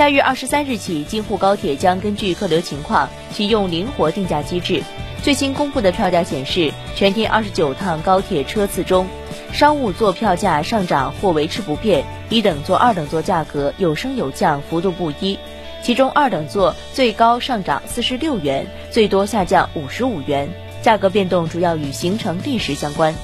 下月二十三日起，京沪高铁将根据客流情况启用灵活定价机制。最新公布的票价显示，全天二十九趟高铁车次中，商务座票价上涨或维持不变，一等座、二等座价格有升有降，幅度不一。其中，二等座最高上涨四十六元，最多下降五十五元，价格变动主要与行程历时相关。